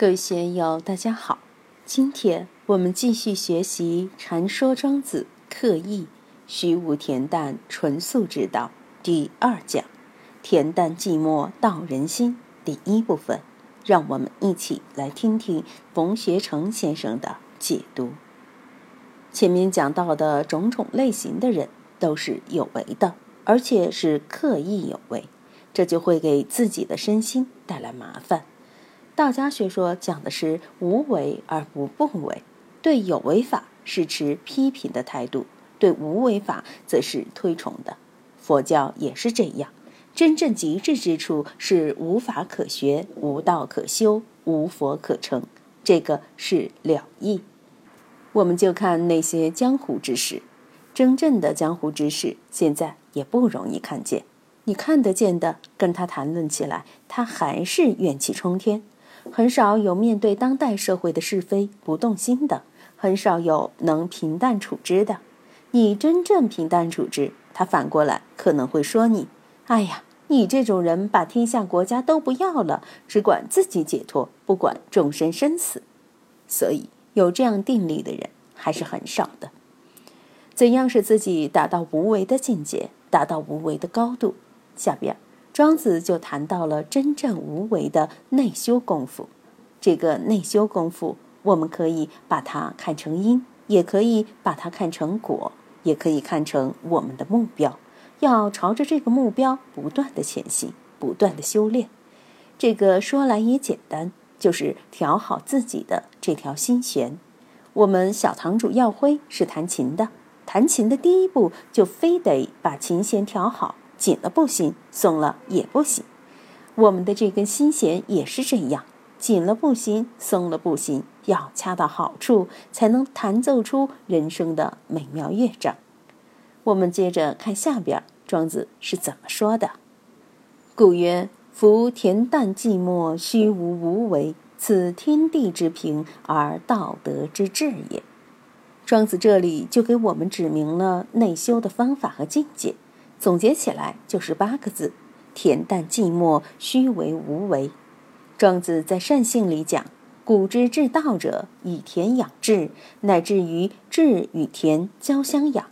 各位学友，大家好。今天我们继续学习《禅说庄子刻意虚无恬淡纯素之道》第二讲“恬淡寂寞道人心”第一部分。让我们一起来听听冯学成先生的解读。前面讲到的种种类型的人都是有为的，而且是刻意有为，这就会给自己的身心带来麻烦。道家学说讲的是无为而不不为，对有为法是持批评的态度，对无为法则是推崇的。佛教也是这样，真正极致之处是无法可学，无道可修，无佛可成，这个是了义。我们就看那些江湖之事，真正的江湖之事现在也不容易看见。你看得见的，跟他谈论起来，他还是怨气冲天。很少有面对当代社会的是非不动心的，很少有能平淡处之的。你真正平淡处之，他反过来可能会说你：“哎呀，你这种人把天下国家都不要了，只管自己解脱，不管众生生死。”所以有这样定力的人还是很少的。怎样使自己达到无为的境界，达到无为的高度？下边。庄子就谈到了真正无为的内修功夫。这个内修功夫，我们可以把它看成因，也可以把它看成果，也可以看成我们的目标。要朝着这个目标不断的前行，不断的修炼。这个说来也简单，就是调好自己的这条心弦。我们小堂主耀辉是弹琴的，弹琴的第一步就非得把琴弦调好。紧了不行，松了也不行。我们的这根心弦也是这样，紧了不行，松了不行，要恰到好处，才能弹奏出人生的美妙乐章。我们接着看下边，庄子是怎么说的：“故曰：夫恬淡寂寞，虚无无为，此天地之平而道德之治也。”庄子这里就给我们指明了内修的方法和境界。总结起来就是八个字：恬淡寂寞，虚为无为。庄子在善性里讲：“古之治道者，以恬养志，乃至于志与恬交相养。”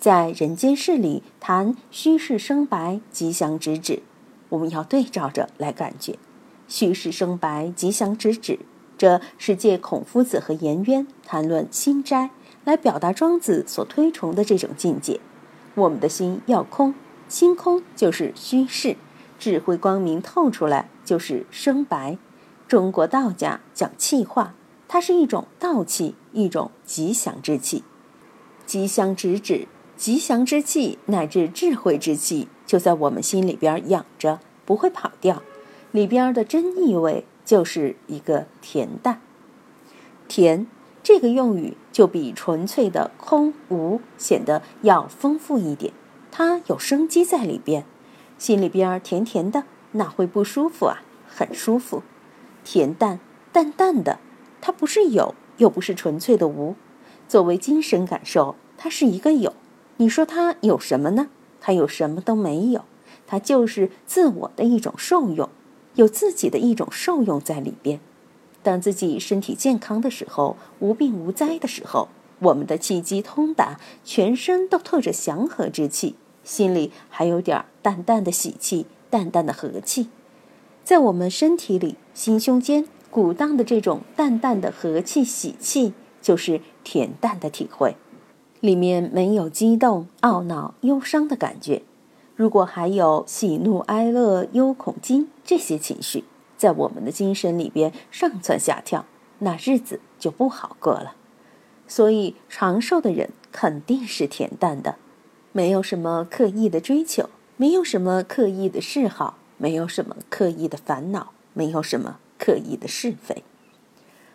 在人间世里谈虚室生白，吉祥直指。我们要对照着来感觉，虚室生白，吉祥直指。这是借孔夫子和颜渊谈论心斋，来表达庄子所推崇的这种境界。我们的心要空，心空就是虚实，智慧光明透出来就是生白。中国道家讲气化，它是一种道气，一种吉祥之气。吉祥之指，吉祥之气乃至智慧之气，就在我们心里边养着，不会跑掉。里边的真意味就是一个恬淡，恬。这个用语就比纯粹的空无显得要丰富一点，它有生机在里边，心里边甜甜的，哪会不舒服啊？很舒服，恬淡淡淡的，它不是有，又不是纯粹的无。作为精神感受，它是一个有。你说它有什么呢？它有什么都没有，它就是自我的一种受用，有自己的一种受用在里边。当自己身体健康的时候，无病无灾的时候，我们的气机通达，全身都透着祥和之气，心里还有点淡淡的喜气，淡淡的和气，在我们身体里、心胸间鼓荡的这种淡淡的和气、喜气，就是恬淡的体会，里面没有激动、懊恼、忧伤的感觉。如果还有喜怒哀乐、忧恐惊这些情绪。在我们的精神里边上蹿下跳，那日子就不好过了。所以长寿的人肯定是恬淡的，没有什么刻意的追求，没有什么刻意的嗜好，没有什么刻意的烦恼，没有什么刻意的是非。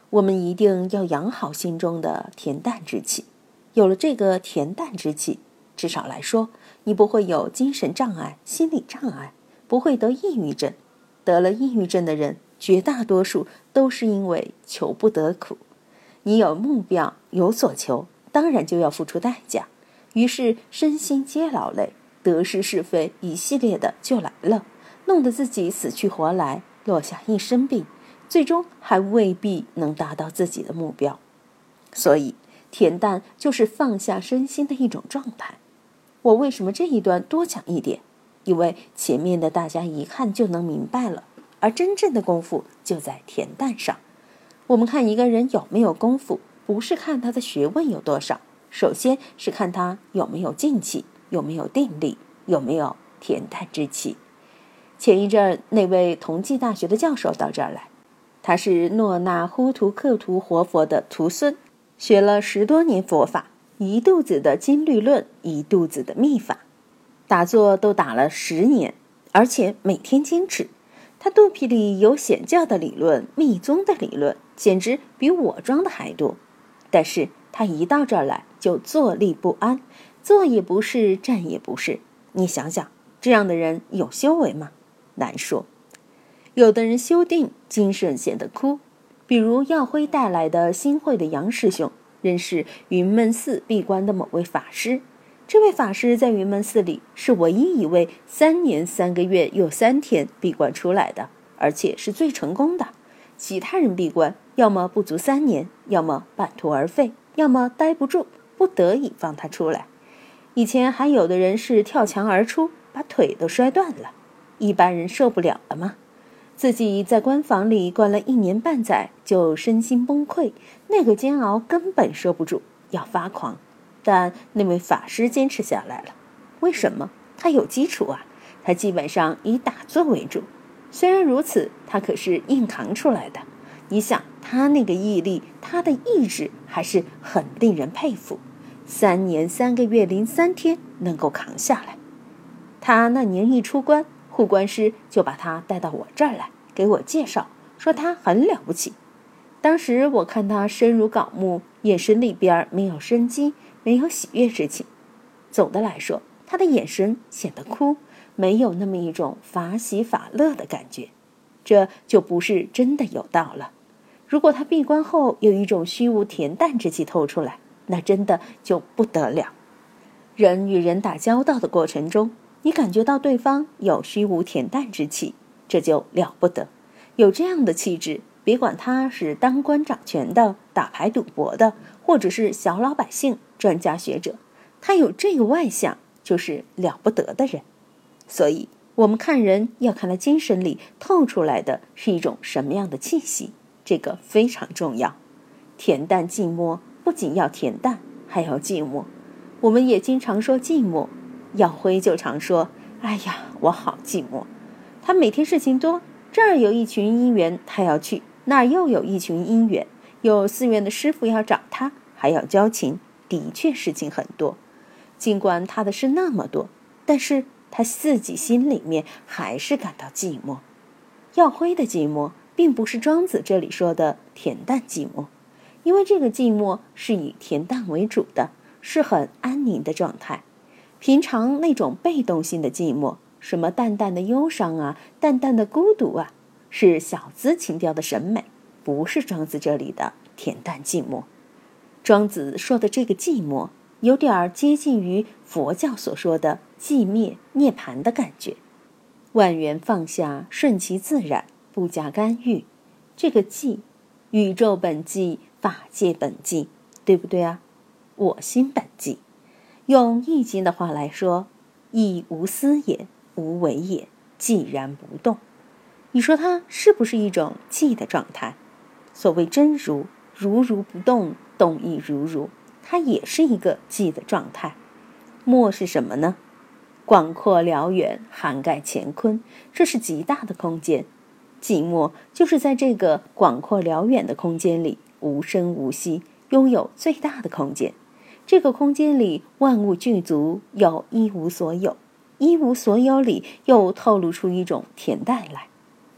我们一定要养好心中的恬淡之气。有了这个恬淡之气，至少来说，你不会有精神障碍、心理障碍，不会得抑郁症。得了抑郁症的人，绝大多数都是因为求不得苦。你有目标，有所求，当然就要付出代价。于是身心皆劳累，得失是非一系列的就来了，弄得自己死去活来，落下一身病，最终还未必能达到自己的目标。所以，恬淡就是放下身心的一种状态。我为什么这一段多讲一点？因为前面的大家一看就能明白了，而真正的功夫就在恬淡上。我们看一个人有没有功夫，不是看他的学问有多少，首先是看他有没有静气，有没有定力，有没有恬淡之气。前一阵儿那位同济大学的教授到这儿来，他是诺那呼图克图活佛的徒孙，学了十多年佛法，一肚子的经律论，一肚子的秘法，打坐都打了十年，而且每天坚持。他肚皮里有显教的理论、密宗的理论，简直比我装的还多。但是他一到这儿来就坐立不安，坐也不是，站也不是。你想想，这样的人有修为吗？难说。有的人修定，精神显得枯，比如耀辉带来的新会的杨师兄，认识云门寺闭关的某位法师。这位法师在云门寺里是唯一一位三年三个月又三天闭关出来的，而且是最成功的。其他人闭关，要么不足三年，要么半途而废，要么待不住，不得已放他出来。以前还有的人是跳墙而出，把腿都摔断了，一般人受不了了吗？自己在关房里关了一年半载，就身心崩溃，那个煎熬根本受不住，要发狂。但那位法师坚持下来了，为什么？他有基础啊，他基本上以打坐为主。虽然如此，他可是硬扛出来的。你想，他那个毅力，他的意志还是很令人佩服。三年三个月零三天能够扛下来，他那年一出关，护关师就把他带到我这儿来，给我介绍，说他很了不起。当时我看他深如槁木，眼神里边没有生机。没有喜悦之情，总的来说，他的眼神显得枯，没有那么一种法喜法乐的感觉，这就不是真的有道了。如果他闭关后有一种虚无恬淡之气透出来，那真的就不得了。人与人打交道的过程中，你感觉到对方有虚无恬淡之气，这就了不得。有这样的气质，别管他是当官掌权的、打牌赌博的，或者是小老百姓。专家学者，他有这个外向，就是了不得的人。所以，我们看人要看他精神里透出来的是一种什么样的气息，这个非常重要。恬淡寂寞，不仅要恬淡，还要寂寞。我们也经常说寂寞，耀辉就常说：“哎呀，我好寂寞。”他每天事情多，这儿有一群姻缘，他要去；那儿又有一群姻缘，有寺院的师傅要找他，还要交情。的确事情很多，尽管他的事那么多，但是他自己心里面还是感到寂寞。耀辉的寂寞，并不是庄子这里说的恬淡寂寞，因为这个寂寞是以恬淡为主的，是很安宁的状态。平常那种被动性的寂寞，什么淡淡的忧伤啊，淡淡的孤独啊，是小资情调的审美，不是庄子这里的恬淡寂寞。庄子说的这个寂寞，有点儿接近于佛教所说的寂灭涅槃的感觉。万缘放下，顺其自然，不加干预。这个寂，宇宙本寂，法界本寂，对不对啊？我心本寂。用易经的话来说，亦无思也，无为也，寂然不动。你说它是不是一种寂的状态？所谓真如，如如不动。动亦如如，它也是一个寂的状态。默是什么呢？广阔辽远，涵盖乾坤，这是极大的空间。寂寞就是在这个广阔辽远的空间里，无声无息，拥有最大的空间。这个空间里万物具足，又一无所有。一无所有里又透露出一种恬淡来，